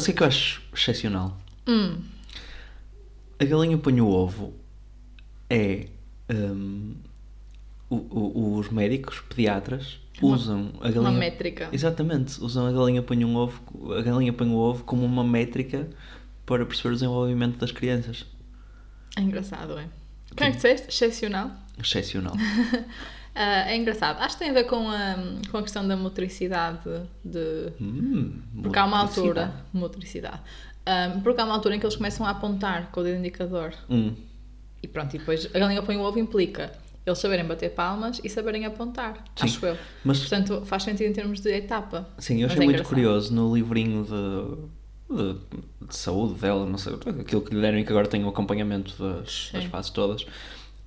Sabe o que é que eu acho excepcional? Hum, A galinha põe o ovo é. hum, o- o- os médicos, pediatras, Uma- usam a uma galinha. métrica. Exatamente, usam a galinha põe um ovo, a galinha põe o ovo como uma métrica para perceber o desenvolvimento das crianças. É engraçado, é. Como é que disseste? Excepcional. Excepcional. Ah, é engraçado. Acho que tem a ver com a, com a questão da motricidade de. Hum, Porque há uma altura. Motricidade. Ah, porque há uma altura em que eles começam a apontar com o dedo indicador. Hum, E pronto, e depois a galinha põe o ovo implica eles saberem bater palmas e saberem apontar. Sim. Acho eu. mas Portanto, faz sentido em termos de etapa. sim, eu achei é muito engraçado. curioso no livrinho de, de, de saúde dela, não sei, aquilo que lhe deram e que agora tem o acompanhamento das, das fases todas.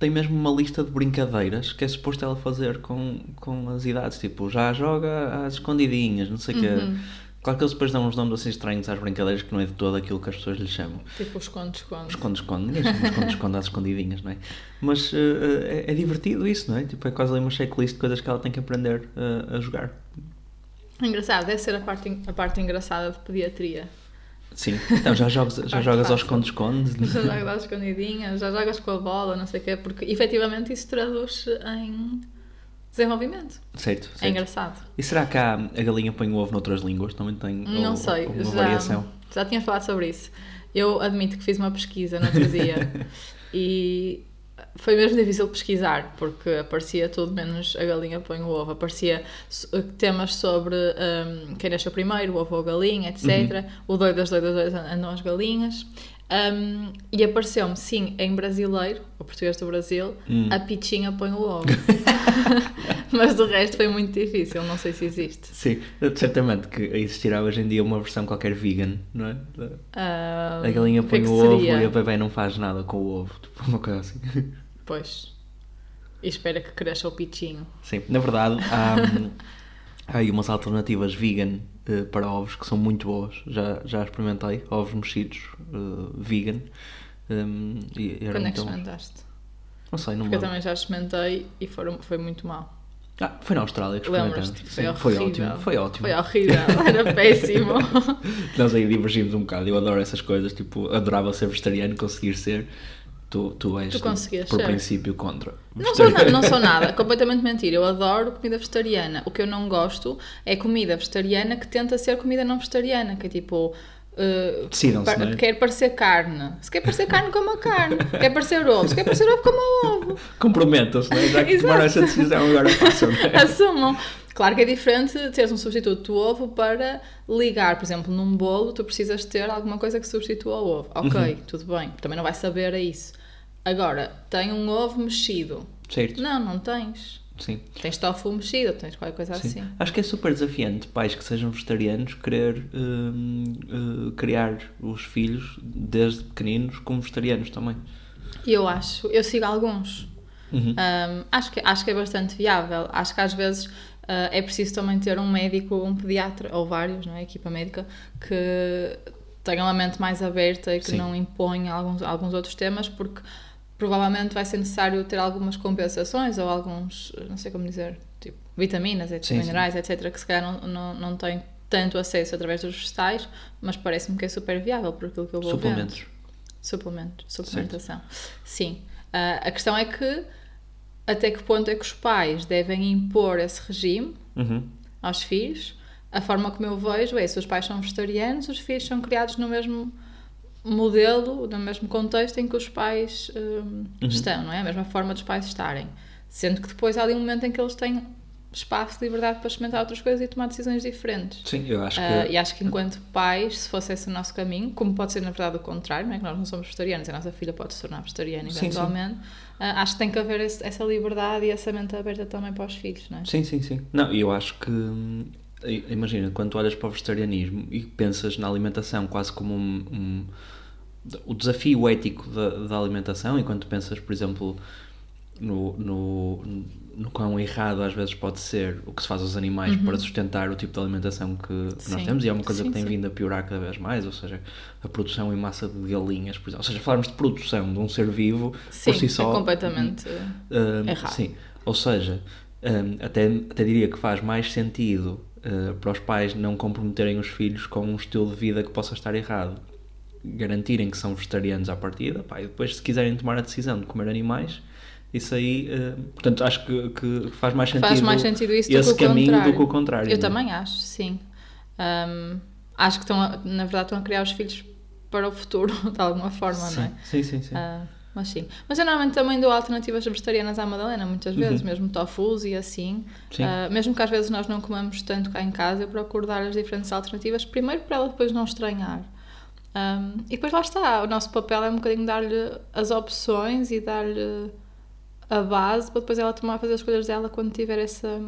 Tem mesmo uma lista de brincadeiras que é suposto ela fazer com, com as idades, tipo, já joga às escondidinhas, não sei o Uhum. quê. Claro que eles depois dão uns nomes assim estranhos às brincadeiras que não é de todo aquilo que as pessoas lhe chamam. Tipo, esconde, esconde. Esconde-esconde, ninguém chama esconde-esconde às escondidinhas, não é? Mas eh, é, é divertido isso, não é? Tipo, é quase ali uma checklist de coisas que ela tem que aprender eh, a jogar. Engraçado, deve ser a parte, a parte engraçada de pediatria. Sim, então já, jogas, já jogas ao fácil. esconde-esconde. Já jogas às escondidinhas, já jogas com a bola, não sei o quê, porque efetivamente isso traduz em desenvolvimento. Certo, É certo. engraçado. E será que há, a galinha põe o ovo noutras línguas? Também tem Não ou- sei, uma já, variação? já tinha falado sobre isso. Eu admito que fiz uma pesquisa no outro dia e foi mesmo difícil pesquisar porque aparecia tudo menos a galinha põe o ovo. Aparecia so- temas sobre hum, quem nasceu primeiro, o ovo ou a galinha, etc. O doido das doidas doidas andam as galinhas. Hum, e apareceu-me, sim, em brasileiro, o português do Brasil, Hum. a pichinha põe o ovo. Mas do resto foi muito difícil, não sei se existe. Sim, certamente que existirá hoje em dia uma versão qualquer vegan, não é? Ah, A galinha o põe é que o ovo seria? e a bebê não faz nada com o ovo, tipo uma coisa assim. Pois. E espera que cresça o pichinho. Sim, na verdade há, há aí umas alternativas vegan eh, para ovos que são muito boas. Já, já experimentei ovos mexidos eh, vegan. hum, e eram Quando é que experimentaste? Não sei, não Porque eu também já experimentei e foram, foi muito mal. Ah, foi na Austrália que experimentamos. Lembras-te? Foi Sim, foi ótimo. Foi ótimo. Foi horrível, era péssimo. Nós aí divergimos um bocado. Eu adoro essas coisas. Tipo, adorava ser vegetariano, conseguir ser. Tu, tu és, Tu conseguias por ser. princípio, contra. Não sou, na- não sou nada, completamente mentira. Eu adoro comida vegetariana. O que eu não gosto é comida vegetariana que tenta ser comida não vegetariana, que é tipo. uh, Decidam-se, par- não é? Quer parecer carne. Se quer parecer carne, coma carne. Quer parecer ovo. Se quer parecer ovo, coma ovo. Comprometam-se, não é? Já que tomaram essa decisão, agora façam. é? Assumam. Claro que é diferente teres um substituto do ovo para ligar, por exemplo, num bolo, tu precisas ter alguma coisa que substitua o ovo. Ok, Uhum. tudo bem, também não vais saber a isso. Agora, tem um ovo mexido. Certo? Não, não tens. Sim. Tens tofu mexido, tens qualquer coisa Sim. assim. Acho que é super desafiante pais que sejam vegetarianos querer hum, uh, criar os filhos desde pequeninos como vegetarianos também. Eu acho, eu sigo alguns. Uhum. Um, acho, que, acho que é bastante viável. Acho que às vezes uh, é preciso também ter um médico, um pediatra, ou vários, não é? Equipa médica, que tenham a mente mais aberta e que Sim. não imponha alguns, alguns outros temas, porque provavelmente vai ser necessário ter algumas compensações ou alguns, não sei como dizer, tipo vitaminas, etc, Sim, sim. minerais, etc, que se calhar não, não, não têm tanto acesso através dos vegetais, mas parece-me que é super viável por aquilo que eu vou vendo. Suplementos. Suplemento, suplementação. Sim. Ah, a questão é que até que ponto é que os pais devem impor esse regime Uhum. aos filhos? A forma como eu vejo é se os pais são vegetarianos, os filhos são criados no mesmo modelo, no mesmo contexto em que os pais hum, estão, não é? A mesma forma dos pais estarem. Sendo que depois há ali um momento em que eles têm espaço de liberdade para experimentar outras coisas e tomar decisões diferentes. Sim, eu acho que. Ah, e acho que enquanto pais, se fosse esse o nosso caminho, como pode ser na verdade o contrário, não é? que nós não somos vegetarianos, a nossa filha pode se tornar vegetariana Sim, sim. eventualmente, ah, acho que tem que haver esse- essa liberdade e essa mente aberta também para os filhos, não é? Sim, sim, sim. Não, e eu acho que. Hum, Imagina, quando tu olhas para o vegetarianismo e pensas na alimentação quase como um. um- o desafio ético da, da alimentação, e quando tu pensas, por exemplo, no, no, no quão errado às vezes pode ser o que se faz aos animais para sustentar o tipo de alimentação que, que nós Uhum. Temos, e é uma coisa Sim, que tem sim. vindo a piorar cada vez mais, ou seja, a produção em massa de galinhas, por exemplo. Ou seja, falarmos de produção de um ser vivo Sim, por si só. é completamente. Hum, Errado. Sim, ou seja, hum, até, até diria que faz mais sentido uh, para os pais não comprometerem os filhos com um estilo de vida que possa estar errado. Garantirem que são vegetarianos à partida, pá, e depois, se quiserem tomar a decisão de comer animais, isso aí, uh, portanto, acho que, que, faz mais sentido, faz mais sentido isso esse do que o caminho contrário. do que o contrário. Eu não é? também acho, sim. Um, acho que estão, a- na verdade, estão a criar os filhos para o futuro, de alguma forma, não é? Sim, sim, sim. sim. Mas sim. Mas eu normalmente também dou alternativas vegetarianas à Madalena, muitas vezes, mesmo tofus e assim. Uhum. Sim. Ah, mesmo que às vezes nós não comamos tanto cá em casa, eu procuro dar as diferentes alternativas, primeiro para ela depois não estranhar. Ahm, e depois lá está, o nosso papel é um bocadinho dar-lhe as opções e dar-lhe a base para depois ela tomar, fazer as escolhas dela quando tiver essa.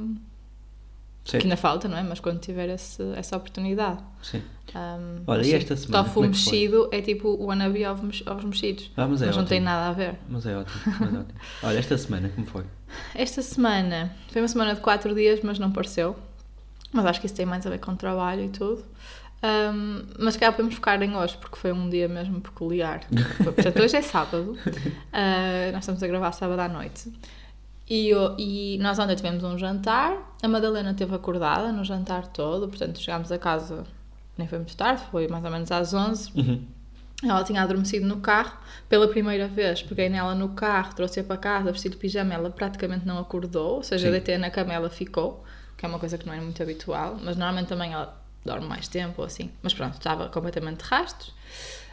Que ainda falta, não é? Mas quando tiver esse, essa oportunidade. Sim. Ahm, Olha, e esta semana, Tofu é mexido é tipo o wannabe ovos, ovos mexidos. Ah, mas é mas não tem nada a ver. Mas é ótimo, mas é ótimo. Olha, esta semana, como foi? Esta semana foi uma semana de 4 dias, mas não pareceu. Mas acho que isso tem mais a ver com o trabalho e tudo. Ahm, mas cá podemos focar em hoje, porque foi um dia mesmo peculiar. Portanto, hoje é sábado. Ah, nós estamos a gravar sábado à noite. E, eu- e nós ontem tivemos um jantar. A Madalena esteve acordada no jantar todo. Portanto, chegámos a casa, nem foi muito tarde, foi mais ou menos às 11. Uhum. Ela tinha adormecido no carro pela primeira vez. Peguei nela no carro, trouxe-a para casa, vesti de pijama. Ela praticamente não acordou, ou seja, deitei na cama ela ficou, que é uma coisa que não é muito habitual, mas normalmente também ela dorme mais tempo ou assim. Mas pronto, estava completamente de rastros.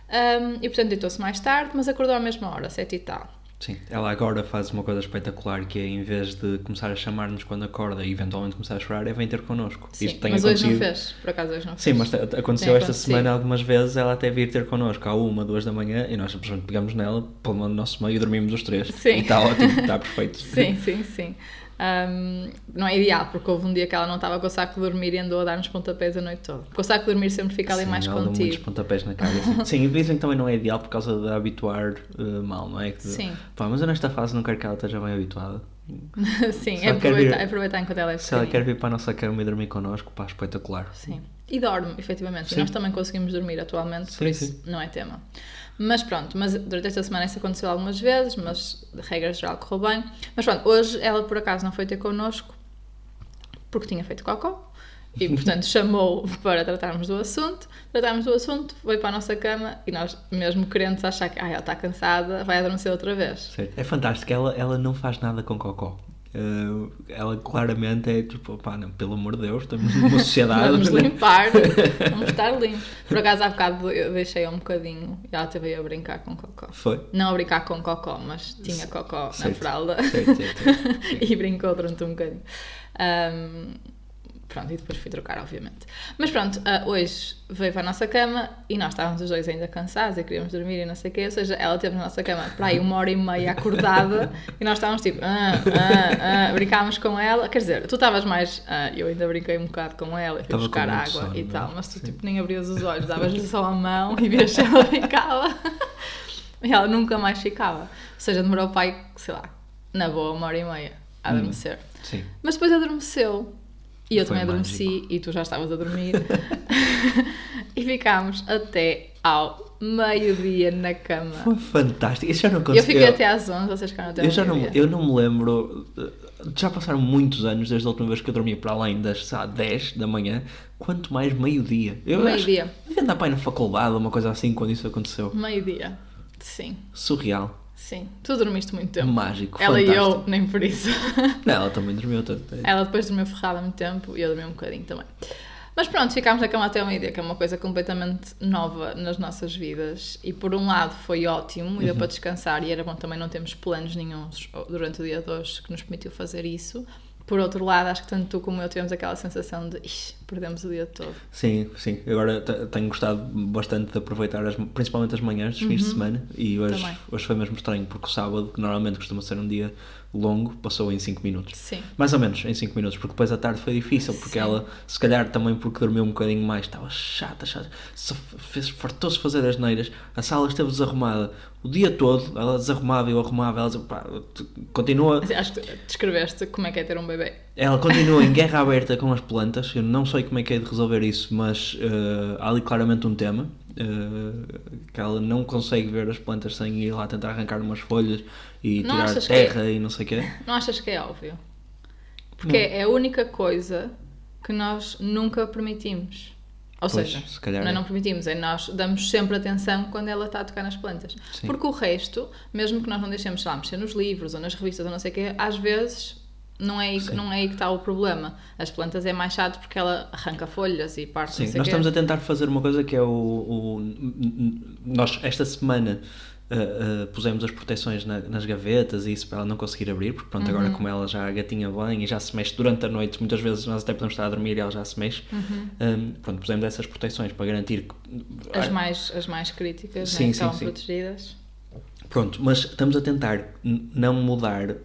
Um, e portanto deitou-se mais tarde, mas acordou à mesma hora, sete e tal. Sim, ela agora faz uma coisa espetacular que é em vez de começar a chamar-nos quando acorda e eventualmente começar a chorar, é vem ter connosco. Sim, Isto tem mas hoje acontecido. não fez, por acaso hoje não fez. Sim, mas te- aconteceu esta semana algumas vezes ela até vir ter connosco à uma, duas da manhã e nós simplesmente pegamos nela, pelo no nosso meio e dormimos os três. Sim. E está ótimo, está perfeito. Sim, sim, sim. Um, não é ideal, porque houve um dia que ela não estava com o saco de dormir e andou a dar-nos pontapés a noite toda. Porque o saco de dormir sempre fica ali Sim, mais dá muitos contigo. pontapés na cara. Sim, sim e dizem que também não é ideal por causa de habituar eh, mal, não é? Que, Sim. Pá, mas eu nesta fase não quero que ela esteja bem habituada. Sim, é aproveitar, vir- é aproveitar enquanto ela é Se ela quer vir para a nossa cama e dormir connosco, pá, espetacular. Sim. E dorme, efetivamente. E nós também conseguimos dormir atualmente, por Sim, isso sim. não é tema. Mas pronto, mas durante esta semana isso aconteceu algumas vezes, mas de regra geral correu bem. Mas pronto, hoje ela por acaso não foi ter connosco porque tinha feito cocó. E portanto chamou para tratarmos do assunto. Tratámos do assunto, foi para a nossa cama e nós, mesmo querendo achar que ah, ela está cansada, vai adormecer outra vez. Certo. É fantástico, ela, ela não faz nada com cocó. Eh, ela claramente é tipo, pá, não, pelo amor de Deus, estamos numa sociedade. Vamos limpar, vamos estar limpos. Por acaso há bocado eu deixei um bocadinho e ela teve a brincar com cocó. Foi? Não a brincar com cocó, mas tinha cocó na fralda Certo, certo, e brincou durante um bocadinho. Ahm, pronto, e depois fui trocar, obviamente. Mas pronto, ah, hoje veio para a nossa cama e nós estávamos os dois ainda cansados e queríamos dormir e não sei o quê. Ou seja, ela teve na nossa cama para aí uma hora e meia acordada e nós estávamos tipo, ah, ah, ah, brincávamos com ela. Quer dizer, tu estavas mais, ah, eu ainda brinquei um bocado com ela e fui buscar água sono, e não é? tal, mas tu Sim. tipo nem abrias os olhos, davas-lhe só a mão e vias se ela ficava. E ela nunca mais ficava. Ou seja, demorou o pai, sei lá, na boa, uma hora e meia a adormecer. Sim. Mas depois adormeceu. E eu Foi também adormeci e tu já estavas a dormir. e ficámos até ao meio-dia na cama. Foi fantástico. Isso já não Eu aconteceu. fiquei até às 11, vocês ficaram até Eu já não, eu não me lembro. eh, Já passaram muitos anos desde a última vez que eu dormi para além das lá, 10 da manhã, quanto mais meio-dia. Eu Meio-dia. Devia andar para aí na faculdade, uma coisa assim, quando isso aconteceu. Meio-dia. Sim, Surreal. Sim. Tu dormiste muito tempo. Mágico. Ela e fantástico. eu, nem por isso. Não, ela também dormiu tanto. Ela depois dormiu ferrada muito tempo e eu dormi um bocadinho também. Mas pronto, ficámos na cama até ao meio-dia, que é uma coisa completamente nova nas nossas vidas. E por um lado foi ótimo e deu para descansar, e era bom também não termos planos nenhums durante o dia de hoje que nos permitiu fazer isso. Por outro lado, acho que tanto tu como eu tivemos aquela sensação de "Ixi, perdemos o dia todo. Sim, sim. Agora te- tenho gostado bastante de aproveitar as- principalmente as manhãs dos fins de semana e hoje, Uhum. Também. hoje foi mesmo estranho porque o sábado, que normalmente costuma ser um dia longo, passou em 5 minutos. Sim. Mais ou menos em 5 minutos, porque depois à tarde foi difícil, porque Sim. ela, se calhar também porque dormiu um bocadinho mais, estava chata, chata, fartou-se fazer as neiras, a sala esteve desarrumada o dia todo, ela desarrumava e eu arrumava, ela pá, continua, Acho que descreveste como é que é ter um bebê. ela continua em guerra aberta com as plantas. Eu não sei como é que é de resolver isso, mas eh, há ali claramente um tema. eh, que ela não consegue ver as plantas sem ir lá tentar arrancar umas folhas e Não tirar é? terra e não sei o quê. Não achas que é óbvio? Porque é a única coisa que nós nunca permitimos. Ou Pois, seja, se calhar não é não permitimos, é nós damos sempre atenção quando ela está a tocar nas plantas. Sim. Porque o resto, mesmo que nós não deixemos, sei lá, mexer nos livros ou nas revistas ou não sei o quê, às vezes não é, aí, Sim. não é aí que está o problema. As plantas é mais chato porque ela arranca folhas e parte Sim, nós estamos a tentar fazer uma coisa que é o. o- nós, esta semana, uh, uh, pusemos as proteções na- nas gavetas e isso para ela não conseguir abrir, porque pronto, Uhum. agora como ela já gatinha bem e já se mexe durante a noite, muitas vezes nós até podemos estar a dormir e ela já se mexe. Um, pronto, pusemos essas proteções para garantir que. Uhum. As mais, as mais críticas Sim, né, sim, estão sim. protegidas. Pronto, mas estamos a tentar não mudar de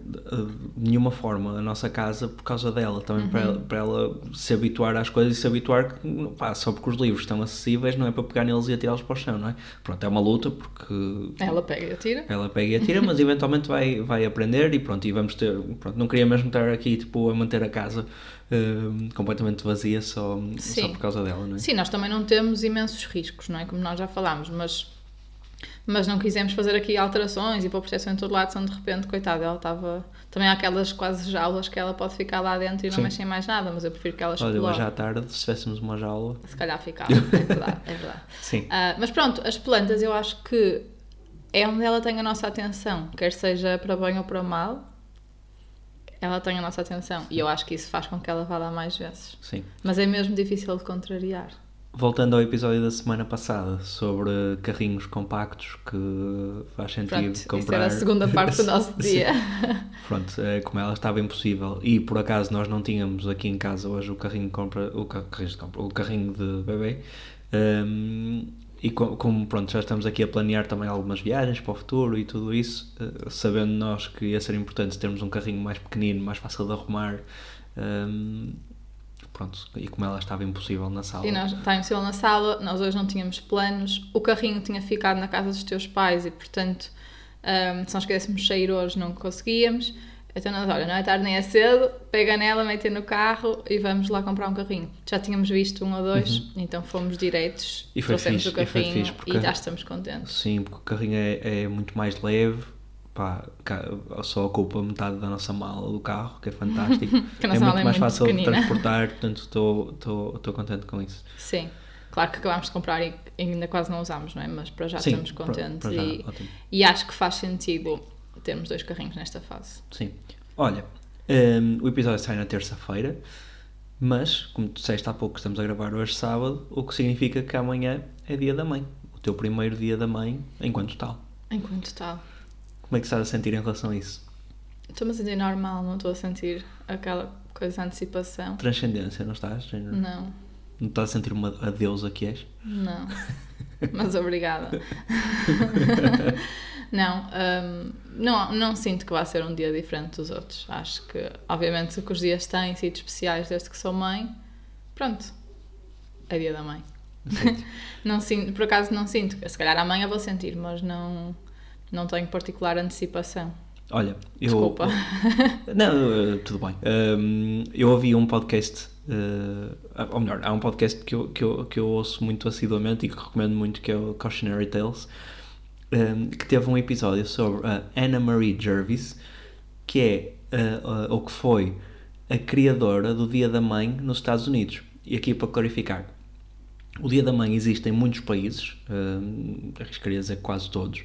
nenhuma forma a nossa casa por causa dela, também para, Uhum. ela, para ela se habituar às coisas e se habituar que pá, só porque os livros estão acessíveis não é para pegar neles e atirá-los para o chão, não é? Pronto, é uma luta porque Ela pega e atira. ela pega e atira, mas eventualmente vai, vai aprender e pronto, e vamos ter, pronto, não queria mesmo estar aqui tipo a manter a casa uh, completamente vazia só, só por causa dela, não é? Sim, nós também não temos imensos riscos, não é? Como nós já falámos, mas, mas não quisemos fazer aqui alterações e pôr proteção em todo lado, senão de repente, coitada, ela estava. Também há aquelas quase jaulas que ela pode ficar lá dentro e não Sim. mexe em mais nada, mas eu prefiro que ela Olha, hoje à tarde, se tivéssemos uma jaula, Se calhar ficava, é verdade, é verdade. sim, Ah, mas pronto, as plantas eu acho que é onde ela tem a nossa atenção, quer seja para bem ou para mal, ela tem a nossa atenção. E eu acho que isso faz com que ela vá lá mais vezes. sim. Mas é mesmo difícil de contrariar. Voltando ao episódio da semana passada sobre carrinhos compactos que faz sentido Pronto, isso comprar. era a segunda parte do nosso dia. Pronto, é, como ela estava impossível e por acaso nós não tínhamos aqui em casa hoje o carrinho de compra, o, ca- carrinho, de compra, o carrinho de bebê. hum, e co- como pronto, já estamos aqui a planear também algumas viagens para o futuro e tudo isso, eh, sabendo nós que ia ser importante termos um carrinho mais pequenino, mais fácil de arrumar, hum, pronto, e como ela estava impossível na sala. E nós estávamos na sala, nós hoje não tínhamos planos, o carrinho tinha ficado na casa dos teus pais e, portanto, ahm, se nós quiséssemos sair hoje não conseguíamos. Então nós, olha, não é tarde nem é cedo, pega nela, mete no carro e vamos lá comprar um carrinho. Já tínhamos visto um ou dois, então fomos direitos, Uhum. E foi trouxemos fixe, o e foi carrinho fixe, porque- e já estamos contentes. Sim, porque o carrinho é, é muito mais leve, pá, só ocupa metade da nossa mala do carro, que é fantástico. Que é muito é mais muito fácil de pequenina. transportar, portanto estou- contente com isso. Sim. Claro que acabámos de comprar e ainda quase não usámos, não é? Mas para já Sim, estamos para- contentes para já, e, ótimo. e acho que faz sentido termos dois carrinhos nesta fase. Sim. Olha, hum, o episódio sai na terça-feira, mas, como tu disseste há pouco, estamos a gravar hoje sábado, o que significa que amanhã é dia da mãe. O teu primeiro dia da mãe enquanto tal. Enquanto tal. Como é que estás a sentir em relação a isso? Estou-me a sentir normal, não estou a sentir aquela coisa de antecipação. Transcendência, não estás? Não, Não estás a sentir uma a deusa que és? não. Mas obrigada. não, hum, não, não sinto que vai ser um dia diferente dos outros. Acho que, obviamente, que os dias têm sido especiais desde que sou mãe. Pronto, é dia da mãe. não sinto, por acaso não sinto. Se calhar amanhã vou sentir, mas não, não tenho particular antecipação. Olha, eu. Desculpa. Não, eh, tudo bem. Um, eu ouvi um podcast, eh, ou melhor, há um podcast que eu, que, eu, que eu ouço muito assiduamente e que recomendo muito, que é o Cautionary Tales, um, que teve um episódio sobre a Anna Marie Jervis, que é, eh, ou que foi, a criadora do Dia da Mãe nos Estados Unidos. E aqui para clarificar, o Dia da Mãe existe em muitos países, hum, arriscaria dizer quase todos,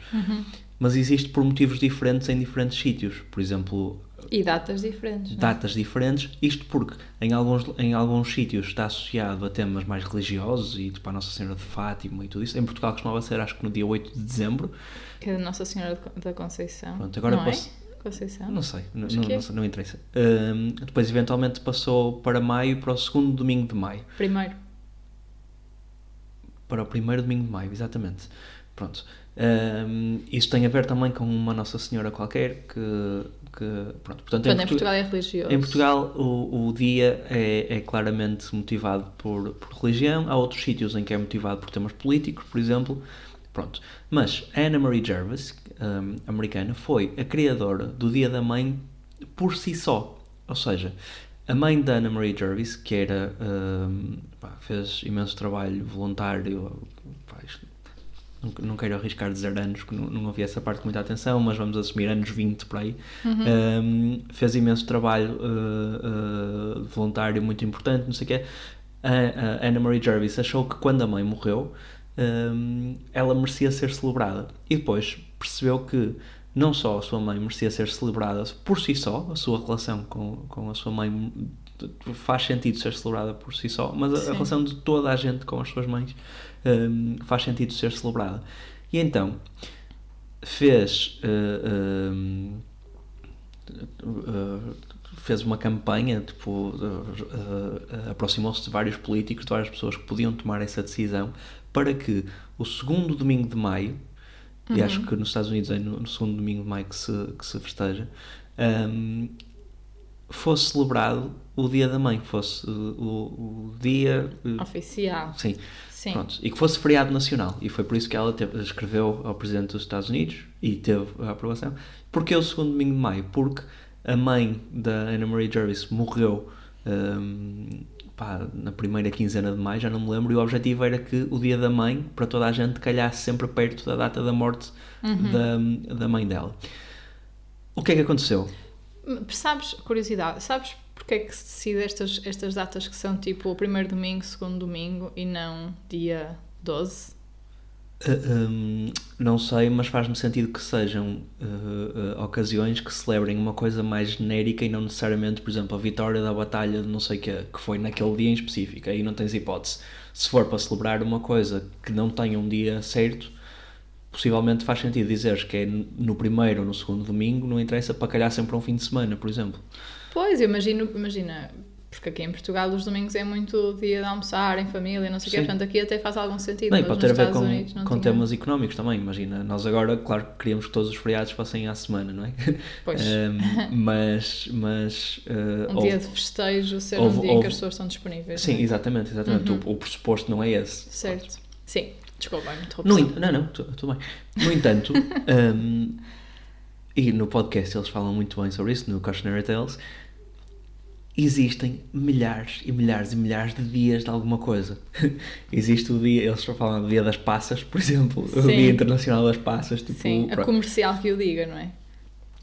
mas existe por motivos diferentes em diferentes sítios. Por exemplo, E datas diferentes. é? datas diferentes, isto porque em alguns, em alguns sítios está associado a temas mais religiosos e tipo a Nossa Senhora de Fátima e tudo isso. Em Portugal costumava ser, acho que no dia 8 de dezembro. Que é da Nossa Senhora da Conceição. Pronto, agora não posso- é? Conceição? Não sei, não, não, é. não não interessa. Hum, depois, eventualmente, passou para maio, para o segundo domingo de maio. Primeiro. Para o primeiro domingo de maio, exatamente. Pronto. Hum, isso tem a ver também com uma Nossa Senhora qualquer que. que pronto, portanto, em Portu- Portugal é religioso. Em Portugal, o, o dia é, é claramente motivado por, por religião. Há outros sítios em que é motivado por temas políticos, por exemplo. Pronto. Mas a Anna Marie Jervis, hum, americana, foi a criadora do Dia da Mãe por si só. Ou seja, a mãe da Anna Marie Jervis, que era, hum, pá, fez imenso trabalho voluntário, pá, isto- não, não quero arriscar dizer anos, que não, não ouvi essa parte com muita atenção, mas vamos assumir anos 20 por aí. Um, fez imenso trabalho uh, uh, voluntário muito importante, não sei o quê. A, a Anna Marie Jervis achou que quando a mãe morreu, um, ela merecia ser celebrada. E depois percebeu que não só a sua mãe merecia ser celebrada por si só, a sua relação com, com a sua mãe faz sentido ser celebrada por si só, mas a, a relação de toda a gente com as suas mães um, faz sentido ser celebrada. E então fez. Uh, fez uma campanha, tipo, uh, aproximou-se de vários políticos, de várias pessoas que podiam tomar essa decisão para que o segundo domingo de maio, uhum. e acho que nos Estados Unidos é no, no, segundo domingo de maio que se, que se festeja, um, fosse celebrado o Dia da Mãe, fosse o, o dia oficial. Sim. Sim. Pronto, e que fosse feriado nacional. E foi por isso que ela teve, escreveu ao Presidente dos Estados Unidos e teve a aprovação. Porque o segundo domingo de maio? Porque a mãe da Anna Marie Jervis morreu um, pá, na primeira quinzena de maio, já não me lembro, e o objetivo era que o dia da mãe, para toda a gente, calhasse sempre perto da data da morte uhum. da, da mãe dela. O que é que aconteceu? Sabes, curiosidade, sabes porque é que se decide estas, estas datas que são tipo o primeiro domingo, segundo domingo e não dia 12? Uh, um, não sei, mas faz-me sentido que sejam uh, uh, ocasiões que celebrem uma coisa mais genérica e não necessariamente, por exemplo, a vitória da batalha de não sei o que, que foi naquele dia em específico. Aí não tens hipótese. Se for para celebrar uma coisa que não tenha um dia certo, possivelmente faz sentido dizeres que é no primeiro ou no segundo domingo, não interessa para calhar sempre um fim de semana, por exemplo. Pois, eu imagino, imagina, porque aqui em Portugal os domingos é muito dia de almoçar em família, não sei o quê, portanto aqui até faz algum sentido. Bem, pode ter a ver com, Unidos, com tinha... temas económicos também, imagina. Nós agora, claro, queríamos que todos os feriados fossem à semana, não é? Pois. um, mas. mas uh, um houve, dia de festejo ser houve, um dia houve, em que as pessoas estão disponíveis. Sim, é? exatamente, exatamente. Uhum. O, o pressuposto não é esse. Certo. Sim. Desculpa, muito no, Não, não, tudo bem. No entanto, um, e no podcast eles falam muito bem sobre isso, no Cautionary Tales, existem milhares e milhares e milhares de dias de alguma coisa. Existe o dia, eles falam do dia das passas, por exemplo, Sim. o dia internacional das passas. Tipo, Sim, a comercial que o diga, não é?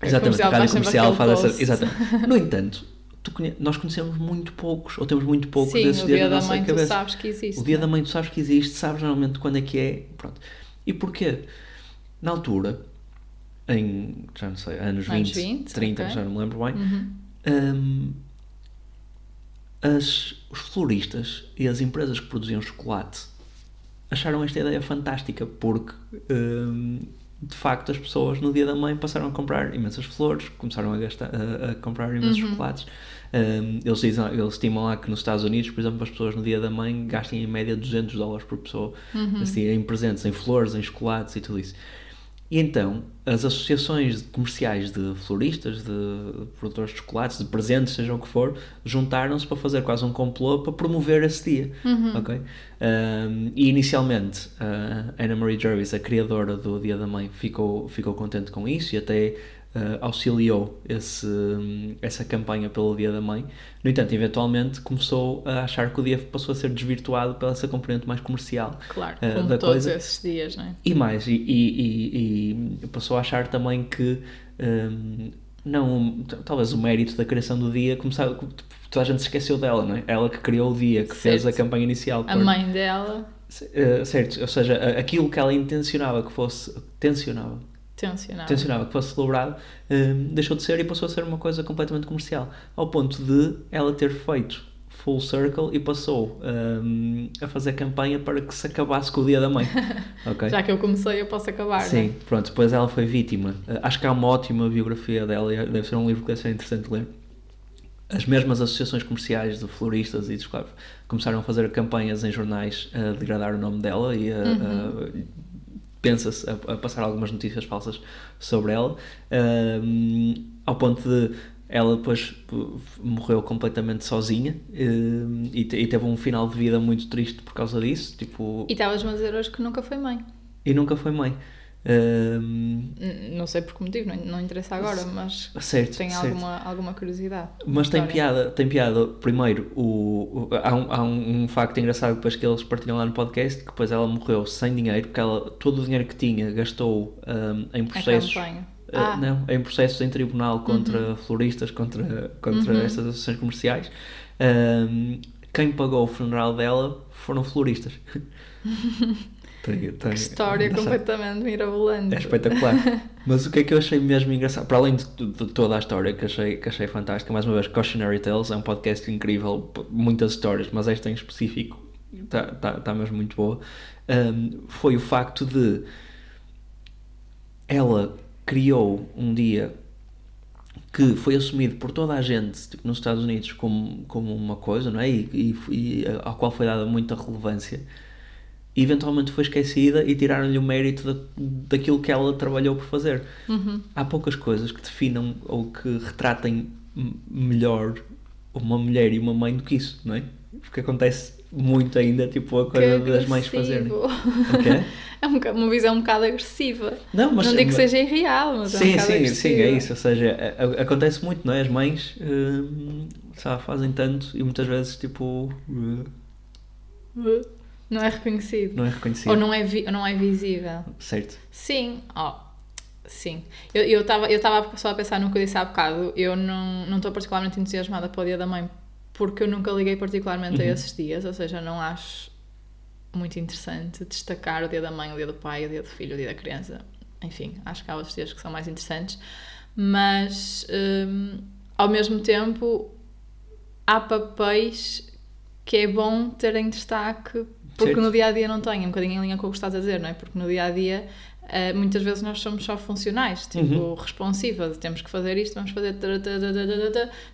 Exatamente, a rádio comercial faz essa. Exatamente. No entanto, conhe... nós conhecemos muito poucos, ou temos muito poucos Sim, desses dias na nossa mãe, cabeça. Tu sabes que existe. O dia da mãe tu sabes que existe, sabes normalmente quando é que é. Pronto. E porquê? Na altura, em, já não sei, anos, anos 20, 20 30, okay. já não me lembro bem, uhum. um, as, os floristas e as empresas que produziam chocolate acharam esta ideia fantástica porque um, de facto as pessoas no dia da mãe passaram a comprar imensas flores, começaram a, gastar, a, a comprar imensos uhum. chocolates. Um, eles, dizem, eles estimam lá que nos Estados Unidos, por exemplo, as pessoas no dia da mãe gastem em média 200 dólares por pessoa uhum. assim, em presentes, em flores, em chocolates e tudo isso. E então, as associações comerciais de floristas, de produtores de chocolates, de presentes, seja o que for, juntaram-se para fazer quase um complô para promover esse dia. Uhum. Okay? Um, e inicialmente, a Anna Marie Jervis, a criadora do Dia da Mãe, ficou, ficou contente com isso e até uh, auxiliou esse, essa campanha pelo Dia da Mãe. No entanto, eventualmente começou a achar que o dia passou a ser desvirtuado pela essa componente mais comercial claro, uh, como da todos coisa. esses dias, não é? E mais, e, e, e, passou a achar também que um, não, talvez o mérito da criação do dia começava, toda a gente se esqueceu dela, não é? Ela que criou o dia, que certo. fez a campanha inicial. A por... mãe dela. Uh, certo, ou seja, aquilo que ela intencionava que fosse, tensionava, tensionava, tensionava que fosse celebrado, um, deixou de ser e passou a ser uma coisa completamente comercial. Ao ponto de ela ter feito full circle e passou um, a fazer campanha para que se acabasse com o Dia da Mãe. Okay? Já que eu comecei, eu posso acabar. Sim, pronto. Depois ela foi vítima. Uh, acho que há uma ótima biografia dela, deve ser um livro que deve ser interessante ler. As mesmas associações comerciais de floristas e de escravos começaram a fazer campanhas em jornais a degradar o nome dela e a, uhum. a pensa-se a, a, passar algumas notícias falsas sobre ela, um, ao ponto de ela depois morreu completamente sozinha um, e, e, teve um final de vida muito triste por causa disso. Tipo, e estavas a dizer hoje que nunca foi mãe. E nunca foi mãe. Um, Não sei por que motivo, não, não interessa agora, mas certo, tenho certo. alguma, alguma curiosidade. Mas tem piada, tem piada. Primeiro, o, o- há, um, há um, um facto engraçado depois que eles partilham lá no podcast, que depois ela morreu sem dinheiro, porque ela, todo o dinheiro que tinha gastou um, em processos. Uh, Ah. Não, em processos em tribunal contra floristas, contra, contra Uhum. estas associações comerciais. Quem pagou o funeral dela foram floristas. Tem- tem- Que história engraçado. completamente mirabolante. É espetacular. Mas o que é que eu achei mesmo engraçado, para além de, de toda a história que achei, que achei fantástica, mais uma vez, Cautionary Tales é um podcast incrível, muitas histórias, mas esta em específico está tá, tá mesmo muito boa. Um, foi o facto de ela criou um dia que foi assumido por toda a gente tipo, nos Estados Unidos como, como uma coisa, não é? E, e, e ao qual foi dada muita relevância. Eventualmente foi esquecida e tiraram-lhe o mérito da, daquilo que ela trabalhou por fazer. Uhum. Há poucas coisas que definam ou que retratem melhor uma mulher e uma mãe do que isso, não é? Porque acontece muito ainda, tipo, a Que coisa das mães fazerem. agressivo. O quê? É um uma visão um bocado agressiva. Não, mas não digo que mas- seja irreal, mas é um Sim, bocado sim, agressiva. sim, é isso. Ou seja, a- a- acontece muito, não é? As mães hum, sabe, fazem tanto e muitas vezes, tipo, uh, Não é reconhecido. não é reconhecido. Ou não é, vi- não é visível. Certo. Sim, ó, sim. Eu estava eu tava só a pensar no que eu disse há bocado. Eu não não estou particularmente entusiasmada para o Dia da Mãe porque eu nunca liguei particularmente Uhum. a esses dias, ou seja, não acho muito interessante destacar o Dia da Mãe, o Dia do Pai, o Dia do Filho, o Dia da Criança. Enfim, acho que há outros dias que são mais interessantes. Mas, hum, ao mesmo tempo, há papéis que é bom terem destaque porque Certo. no dia a dia não tem, é um bocadinho em linha com o que estás a dizer, não é? Porque no dia a dia muitas vezes nós somos só funcionais, tipo Uhum. responsivas, temos que fazer isto, vamos fazer.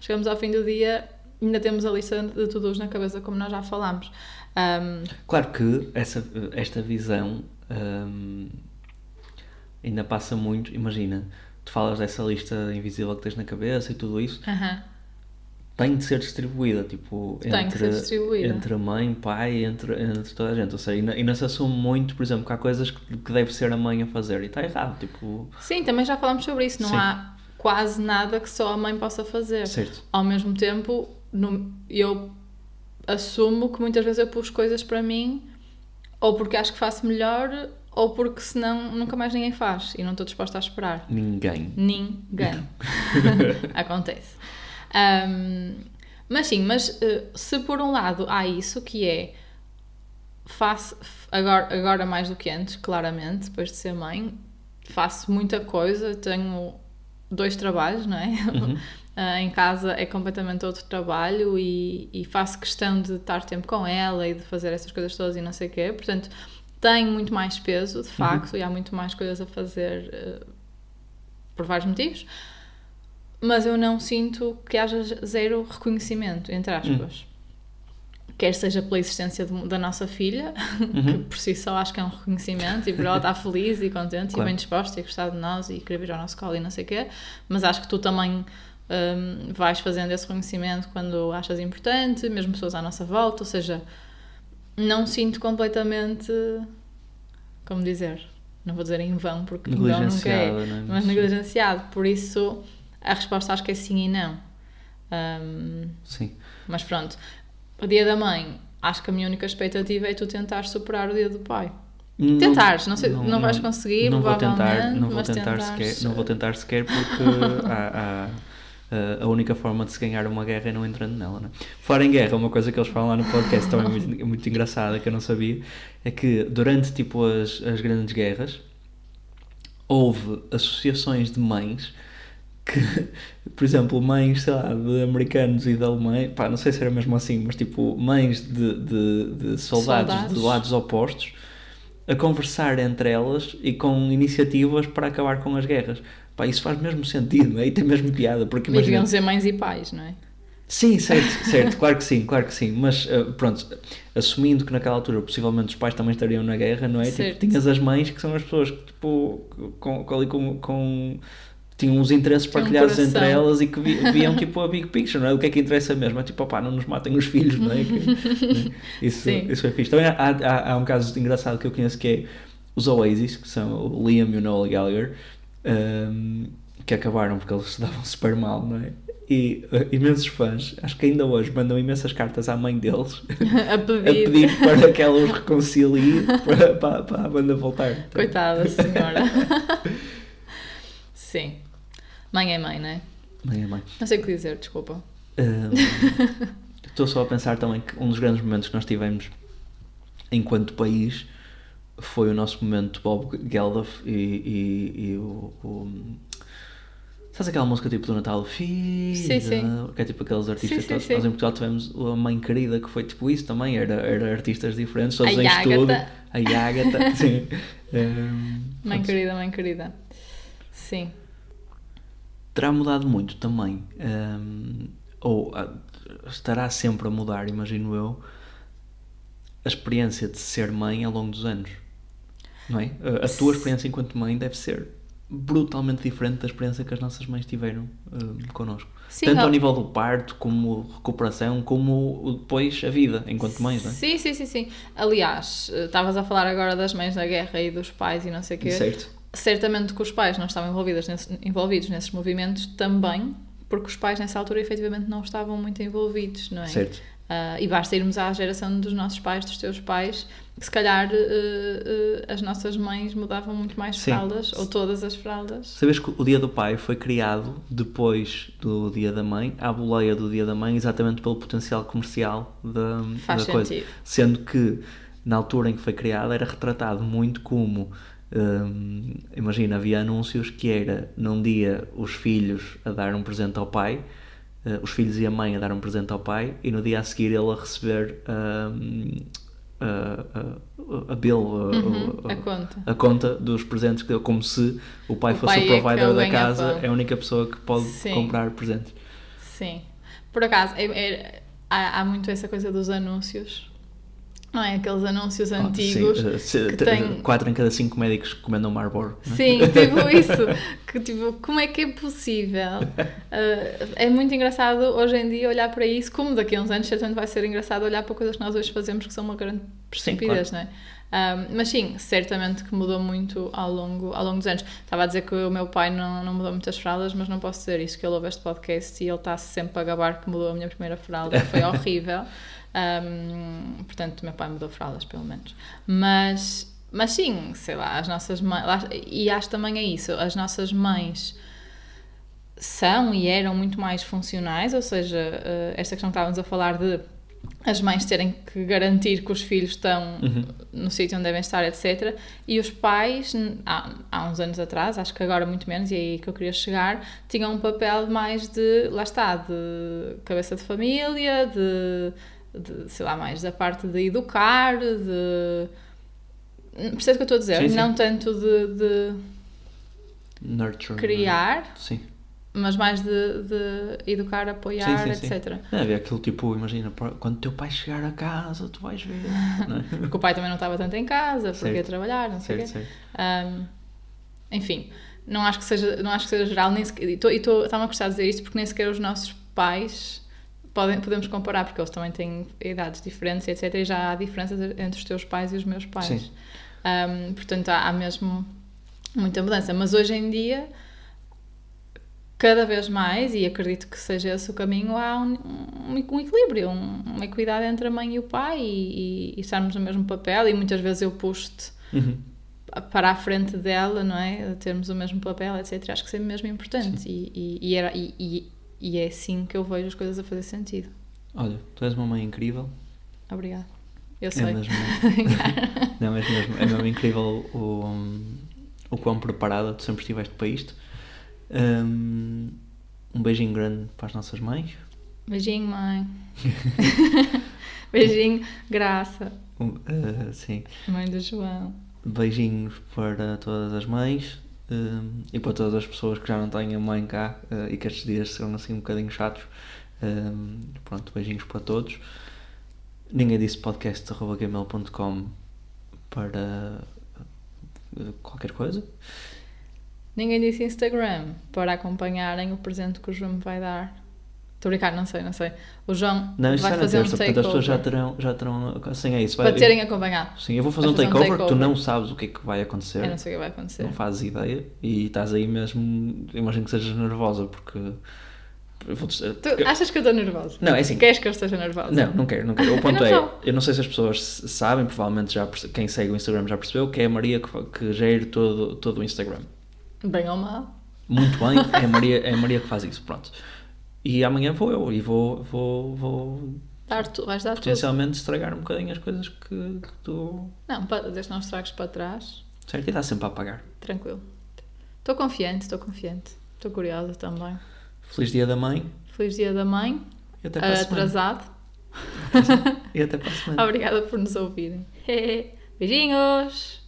Chegamos ao fim do dia, ainda temos a lista de todos na cabeça, como nós já falámos. Um, Claro que essa, esta visão hum, ainda passa muito. Imagina, tu falas dessa lista invisível que tens na cabeça e tudo isso, aham. Tem de ser distribuída, tipo, Tem entre, ser distribuída. entre mãe, pai, entre, entre toda a gente. Ou seja, e não, e não se assume muito, por exemplo, que há coisas que, que deve ser a mãe a fazer e está errado, tipo, Sim, também já falámos sobre isso, não Sim. há quase nada que só a mãe possa fazer. certo. Ao mesmo tempo, no- eu assumo que muitas vezes eu pus coisas para mim ou porque acho que faço melhor ou porque senão nunca mais ninguém faz e não estou disposta a esperar. Ninguém. Ninguém. Acontece. Ahm, mas sim, mas eh, se por um lado há isso que é faço agora, agora mais do que antes, claramente, depois de ser mãe, faço muita coisa, tenho dois trabalhos, não é? Uhum. Ah, em casa é completamente outro trabalho e, e faço questão de estar tempo com ela e de fazer essas coisas todas e não sei o quê. Portanto, tem muito mais peso, de facto, e há muito mais coisas a fazer eh, por vários motivos. Mas eu não sinto que haja zero reconhecimento, entre aspas. Quer seja pela existência de- da nossa filha, que por si só acho que é um reconhecimento, e por ela estar feliz e contente Claro. e bem disposta e gostar de nós e querer vir ao nosso colo e não sei o quê, mas acho que tu também hum, vais fazendo esse reconhecimento quando achas importante, mesmo pessoas à nossa volta, ou seja, não sinto completamente, como dizer, não vou dizer em vão, porque em vão nunca é, não é? mas negligenciado, por isso a resposta acho que é sim e não. Hum, Sim. mas pronto, o dia da mãe, acho que a minha única expectativa é tu tentares superar o dia do pai. Não- Tentares, não sei- não vais conseguir, não vou tentar, não vou tentar tentares, sequer, não vou tentar sequer porque há, há- a- única forma de se ganhar uma guerra é não entrando nela, não é? Fora em guerra, uma coisa que eles falam lá no podcast também muito, muito engraçada que eu não sabia é que durante tipo as, as grandes guerras houve associações de mães que, por exemplo, mães, sei lá, de americanos e de alemães, pá, não sei se era mesmo assim, mas tipo, mães de, de, de soldados, Soldados. de lados opostos a conversar entre elas e com iniciativas para acabar com as guerras. Pá, isso faz mesmo sentido, não é? E tem mesmo piada, porque Mas imagina... deviam ser mães e pais, não é? Sim, certo, certo, claro que sim, claro que sim, mas uh, pronto, assumindo que naquela altura possivelmente os pais também estariam na guerra, não é? Tipo, Certo. tinhas as mães que são as pessoas que tipo, com, com, ali com, com- tinham os interesses Tinham um partilhados coração. entre elas e que vi- viam tipo a big picture, não é? O que é que interessa mesmo? É tipo, opá, não nos matem os filhos, não é? Que- né? isso, Sim. isso é fixe. Também há, há, há um caso engraçado que eu conheço que é os Oasis, que são o Liam e o Noel Gallagher, um, que acabaram porque eles se davam super mal, não é? E uh, imensos fãs, acho que ainda hoje, mandam imensas cartas à mãe deles a pedir, a pedir para que ela os reconcilie para, para, para a banda voltar. Então, Coitada senhora. Sim. Mãe é mãe, não é? Mãe é mãe. Não sei o que dizer, desculpa. Um, Estou só a pensar também que um dos grandes momentos que nós tivemos enquanto país foi o nosso momento Bob Geldof e, e, e o, o. Sabes aquela música tipo do Natal? Filha, Sim, sim. Que é tipo aqueles artistas Sim, todos. sim. Nós em Portugal tivemos a Mãe Querida, que foi tipo isso também, era, era artistas diferentes, todos A em estudo. A Ágata, sim. Um, Mãe querida, mãe querida. Sim. Terá mudado muito também. hum, ou ah, estará sempre a mudar, imagino eu, a experiência de ser mãe ao longo dos anos. Não é? A, tua experiência enquanto mãe deve ser brutalmente diferente da experiência que as nossas mães tiveram hum, connosco. Sim, Tanto ao nível do parto, como recuperação, como depois a vida enquanto mães, não é? Sim, sim, sim, sim. Aliás, eh, estavas a falar agora das mães da guerra e dos pais e não sei o quê. Certo. Certamente que os pais não estavam envolvidos, nesse- envolvidos nesses movimentos também, porque os pais nessa altura efetivamente não estavam muito envolvidos, não é? Certo. Ah, e basta irmos à geração dos nossos pais, dos teus pais, que se calhar eh, eh, as nossas mães mudavam muito mais Sim. fraldas, ou todas as fraldas. Sabes que o Dia do Pai foi criado depois do Dia da Mãe, à boleia do Dia da Mãe, exatamente pelo potencial comercial da, Faz da coisa. sentido. Sendo que, na altura em que foi criado, era retratado muito como. Hum, imagina, havia anúncios que era num dia os filhos a dar um presente ao pai, eh, os filhos e a mãe a dar um presente ao pai, e no dia a seguir ele a receber hum, a, a, a bill, Uhum, a- a conta. a conta dos presentes que deu, como se o pai O fosse pai o é provider é da casa, é a única pessoa que pode Sim. comprar presentes. Sim. Por acaso, é- é- há, há muito essa coisa dos anúncios. Não é? Aqueles anúncios Ah, antigos. sim, eh, se- que te- têm- Quatro em cada cinco médicos recomendam Marlboro. é? Sim, tipo isso. Que, tipo, como é que é possível? Uh, é muito engraçado hoje em dia olhar para isso, como daqui a uns anos certamente vai ser engraçado olhar para coisas que nós hoje fazemos que são uma grande Sim, estupidez, não é? Um, mas sim, certamente que mudou muito ao longo, ao longo dos anos. Estava a dizer que o meu pai não, não mudou muitas fraldas, mas não posso dizer isso, que ele ouve este podcast e ele está sempre a gabar que mudou a minha primeira fralda. Foi horrível. Um, portanto, o meu pai mudou fraldas, pelo menos. Mas, mas sim, sei lá, as nossas mães. E acho também é isso, as nossas mães são e eram muito mais funcionais, ou seja, eh, esta questão que estávamos a falar de as mães terem que garantir que os filhos estão no sítio onde devem estar, etc. E os pais, há, há uns anos atrás, acho que agora muito menos, e é aí que eu queria chegar, tinham um papel mais de, lá está, de cabeça de família, de, de sei lá, mais da parte de educar, de. Percebes o que eu estou a dizer? Sim, sim. Não tanto de, de Nurture. criar, Sim. mas mais de, de educar, apoiar, Sim, etc. Não, havia aquilo tipo, imagina, quando teu pai chegar a casa, tu vais ver. é? Porque o pai também não estava tanto em casa, porque ia Certo. trabalhar, não sei o quê. certo. Um, enfim, não acho que seja, não acho que seja geral, nem sequer, e estou- e estou- está-me a gostar de dizer isto porque nem sequer os nossos pais podem, podemos comparar, porque eles também têm idades diferentes, etc. E já há diferenças entre os teus pais e os meus pais. Sim. Um, portanto, há, há mesmo muita mudança. Mas hoje em dia, cada vez mais, e acredito que seja esse o caminho, há um, um, um equilíbrio, um- uma equidade entre a mãe e o pai e, e, e estarmos no mesmo papel. E muitas vezes eu puxo-te Uhum. para a frente dela, não é? Termos o mesmo papel, etc. Acho que isso é mesmo importante. E, e, era, e, e, é assim que eu vejo as coisas a fazer sentido. Olha, tu és uma mãe incrível. Obrigada. Eu É sei. mesmo. Não, é mesmo, é mesmo incrível o, o quão preparada tu sempre estiveste para isto. Um, um beijinho grande para as nossas mães. Beijinho, mãe. Beijinho, graça. Um, uh, sim. Mãe do João. Beijinhos para todas as mães um, e para todas as pessoas que já não têm a mãe cá uh, e que estes dias serão assim um bocadinho chatos. Um, pronto, beijinhos para todos. Ninguém disse podcast.gmail.com para uh, qualquer coisa. Ninguém disse Instagram para acompanharem o presente que o João me vai dar Estou a brincar, não sei, não sei. O João Não, vai fazer um terça, portanto as pessoas já takeover. terão, já terão. Assim é isso. Vai, Para terem acompanhado. Sim, eu vou fazer um fazer um takeover, tu takeover. não sabes o que é que vai acontecer. Eu não sei o que vai acontecer. Não fazes ideia e estás aí mesmo. Imagino que sejas nervosa porque. Dizer- Tu porque- achas que eu estou nervosa? Não, é assim. Queres que eu esteja nervosa? Não, não quero, não quero. O ponto não é, sou. eu não sei se as pessoas sabem, provavelmente já perce- quem segue o Instagram já percebeu que é a Maria que, que gera todo, todo o Instagram. Bem ou mal. Muito bem, é a Maria, é a Maria que faz isso, pronto. E amanhã vou eu e vou, vou, vou Dar tu, vais dar tudo. potencialmente estragar um bocadinho as coisas que, que tu. Não, desde não estragues para trás, Certo? E dá sempre a apagar. tranquilo. Estou confiante, estou confiante. Estou curiosa também. Feliz dia da mãe Feliz dia da mãe. e até para semana. Atrasado. E até para a semana. Obrigada por nos ouvirem. Beijinhos!